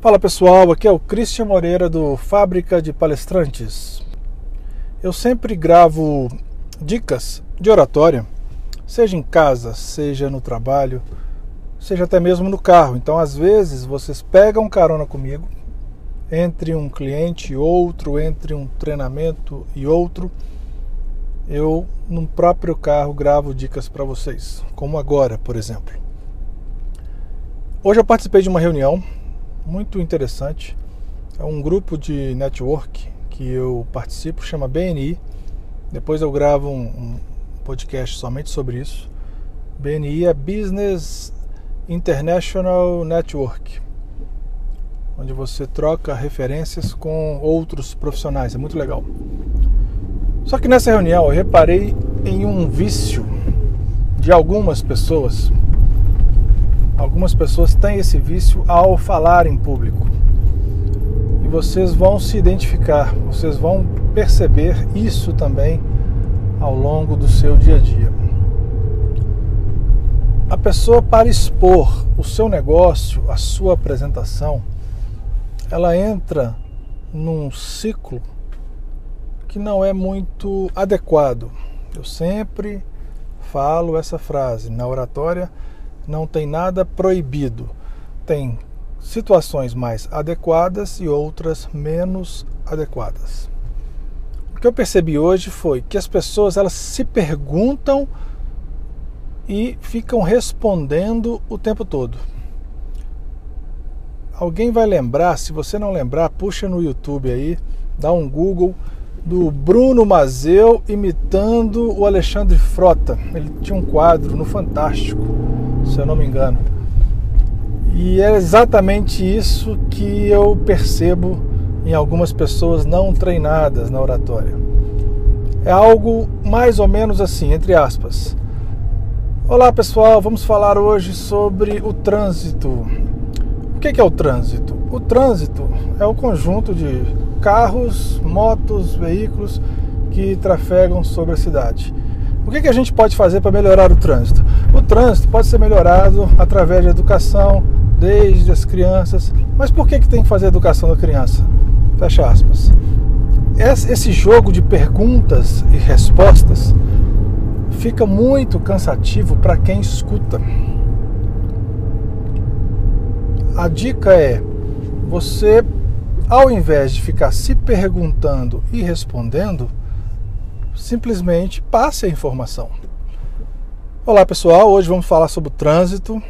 Fala pessoal, aqui é o Christian Moreira do Fábrica de Palestrantes. Eu sempre gravo dicas de oratória, seja em casa, seja no trabalho, seja até mesmo no carro. Então, às vezes, vocês pegam carona comigo, entre um cliente e outro, entre um treinamento e outro, eu no próprio carro gravo dicas para vocês, como agora, por exemplo. Hoje eu participei de uma reunião muito interessante. É um grupo de network que eu participo, chama BNI. Depois eu gravo um, um podcast somente sobre isso. BNI é Business International Network, onde você troca referências com outros profissionais. É muito legal. Só que nessa reunião eu reparei em um vício de algumas pessoas Algumas pessoas têm esse vício ao falar em público. E vocês vão se identificar, vocês vão perceber isso também ao longo do seu dia a dia. A pessoa, para expor o seu negócio, a sua apresentação, ela entra num ciclo que não é muito adequado. Eu sempre falo essa frase na oratória não tem nada proibido. Tem situações mais adequadas e outras menos adequadas. O que eu percebi hoje foi que as pessoas elas se perguntam e ficam respondendo o tempo todo. Alguém vai lembrar, se você não lembrar, puxa no YouTube aí, dá um Google do Bruno Mazeu imitando o Alexandre Frota. Ele tinha um quadro no Fantástico se eu não me engano. E é exatamente isso que eu percebo em algumas pessoas não treinadas na oratória. É algo mais ou menos assim, entre aspas. Olá pessoal, vamos falar hoje sobre o trânsito. O que é o trânsito? O trânsito é o conjunto de carros, motos, veículos que trafegam sobre a cidade. O que, que a gente pode fazer para melhorar o trânsito? O trânsito pode ser melhorado através de educação, desde as crianças. Mas por que, que tem que fazer educação da criança? Fecha aspas. Esse jogo de perguntas e respostas fica muito cansativo para quem escuta. A dica é você, ao invés de ficar se perguntando e respondendo, simplesmente passe a informação. Olá pessoal, hoje vamos falar sobre o trânsito.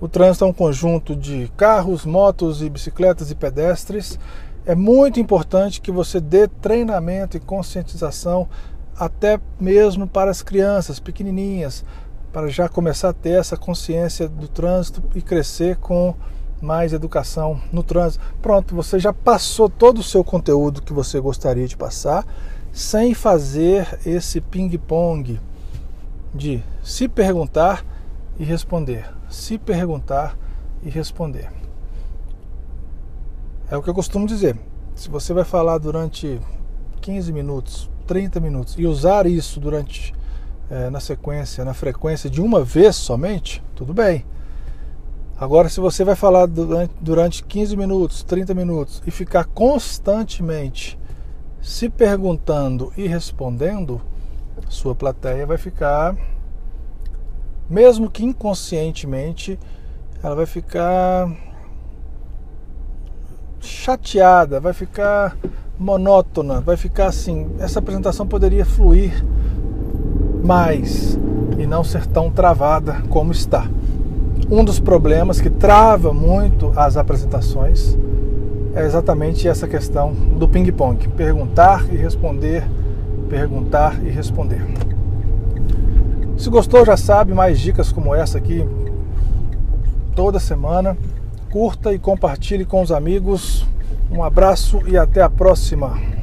O trânsito é um conjunto de carros, motos e bicicletas e pedestres. É muito importante que você dê treinamento e conscientização até mesmo para as crianças pequenininhas, para já começar a ter essa consciência do trânsito e crescer com mais educação no trânsito. Pronto, você já passou todo o seu conteúdo que você gostaria de passar sem fazer esse ping-pong de se perguntar e responder, se perguntar e responder. É o que eu costumo dizer. Se você vai falar durante 15 minutos, 30 minutos e usar isso durante é, na sequência, na frequência de uma vez somente, tudo bem. Agora, se você vai falar durante, durante 15 minutos, 30 minutos e ficar constantemente se perguntando e respondendo, sua plateia vai ficar, mesmo que inconscientemente, ela vai ficar chateada, vai ficar monótona, vai ficar assim. Essa apresentação poderia fluir mais e não ser tão travada como está. Um dos problemas que trava muito as apresentações é exatamente essa questão do ping-pong: perguntar e responder, perguntar e responder. Se gostou, já sabe, mais dicas como essa aqui toda semana. Curta e compartilhe com os amigos. Um abraço e até a próxima.